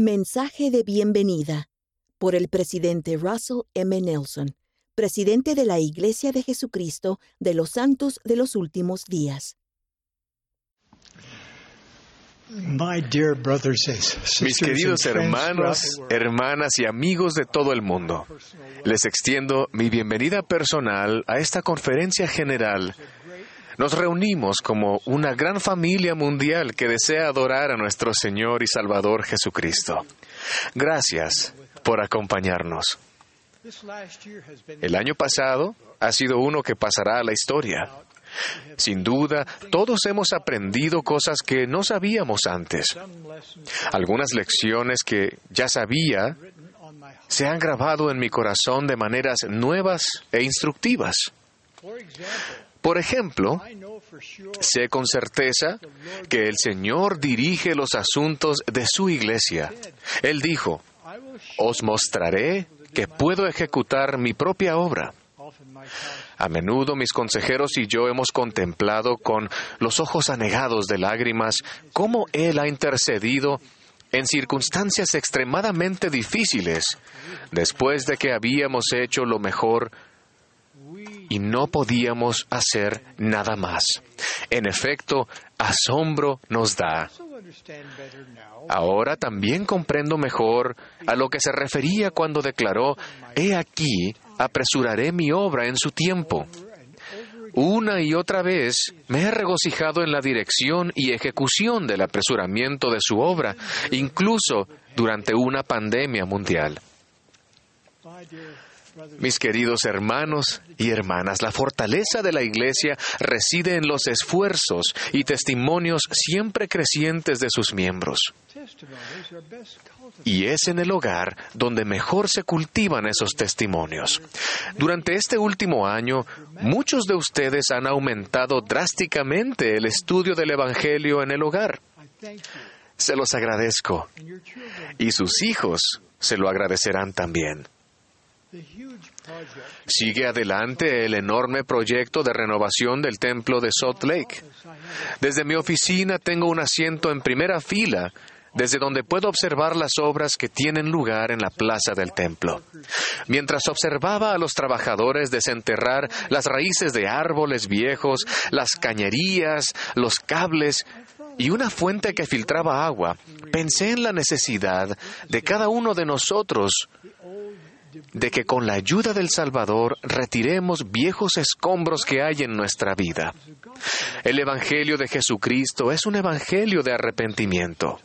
Mensaje de bienvenida por el presidente Russell M. Nelson, presidente de la Iglesia de Jesucristo de los Santos de los Últimos Días. Mis queridos hermanos, hermanas y amigos de todo el mundo, les extiendo mi bienvenida personal a esta conferencia general. Nos reunimos como una gran familia mundial que desea adorar a nuestro Señor y Salvador Jesucristo. Gracias por acompañarnos. El año pasado ha sido uno que pasará a la historia. Sin duda, todos hemos aprendido cosas que no sabíamos antes. Algunas lecciones que ya sabía se han grabado en mi corazón de maneras nuevas e instructivas. Por ejemplo, sé con certeza que el Señor dirige los asuntos de su iglesia. Él dijo, os mostraré que puedo ejecutar mi propia obra. A menudo mis consejeros y yo hemos contemplado con los ojos anegados de lágrimas cómo Él ha intercedido en circunstancias extremadamente difíciles, después de que habíamos hecho lo mejor y no podíamos hacer nada más. En efecto, asombro nos da. Ahora también comprendo mejor a lo que se refería cuando declaró, He aquí, apresuraré mi obra en su tiempo. Una y otra vez me he regocijado en la dirección y ejecución del apresuramiento de su obra, incluso durante una pandemia mundial. Mis queridos hermanos y hermanas, la fortaleza de la Iglesia reside en los esfuerzos y testimonios siempre crecientes de sus miembros. Y es en el hogar donde mejor se cultivan esos testimonios. Durante este último año, muchos de ustedes han aumentado drásticamente el estudio del Evangelio en el hogar. Se los agradezco. Y sus hijos se lo agradecerán también. Sigue adelante el enorme proyecto de renovación del templo de Salt Lake. Desde mi oficina tengo un asiento en primera fila, desde donde puedo observar las obras que tienen lugar en la plaza del templo. Mientras observaba a los trabajadores desenterrar las raíces de árboles viejos, las cañerías, los cables, y una fuente que filtraba agua, pensé en la necesidad de cada uno de nosotros de que con la ayuda del Salvador retiremos viejos escombros que hay en nuestra vida. El Evangelio de Jesucristo es un Evangelio de arrepentimiento.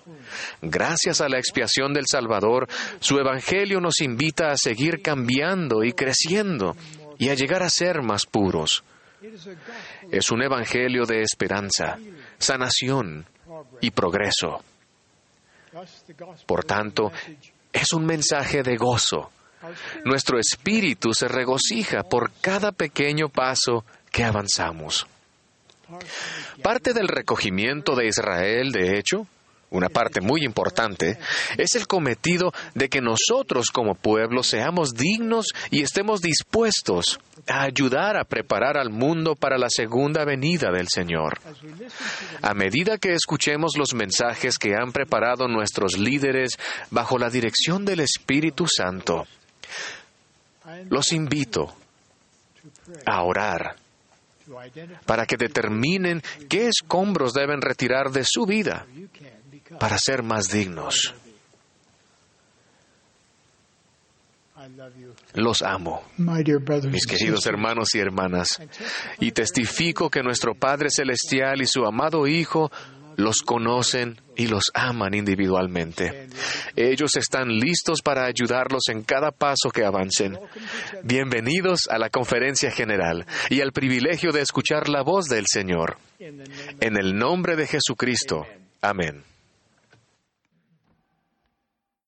Gracias a la expiación del Salvador, su Evangelio nos invita a seguir cambiando y creciendo y a llegar a ser más puros. Es un Evangelio de esperanza, sanación y progreso. Por tanto, es un mensaje de gozo, nuestro espíritu se regocija por cada pequeño paso que avanzamos. Parte del recogimiento de Israel, de hecho, una parte muy importante, es el cometido de que nosotros como pueblo seamos dignos y estemos dispuestos a ayudar a preparar al mundo para la segunda venida del Señor. A medida que escuchemos los mensajes que han preparado nuestros líderes bajo la dirección del Espíritu Santo, los invito a orar para que determinen qué escombros deben retirar de su vida para ser más dignos. Los amo, mis queridos hermanos y hermanas, y testifico que nuestro Padre Celestial y su amado Hijo los conocen y los aman individualmente. Ellos están listos para ayudarlos en cada paso que avancen. Bienvenidos a la conferencia general y al privilegio de escuchar la voz del Señor. En el nombre de Jesucristo. Amén.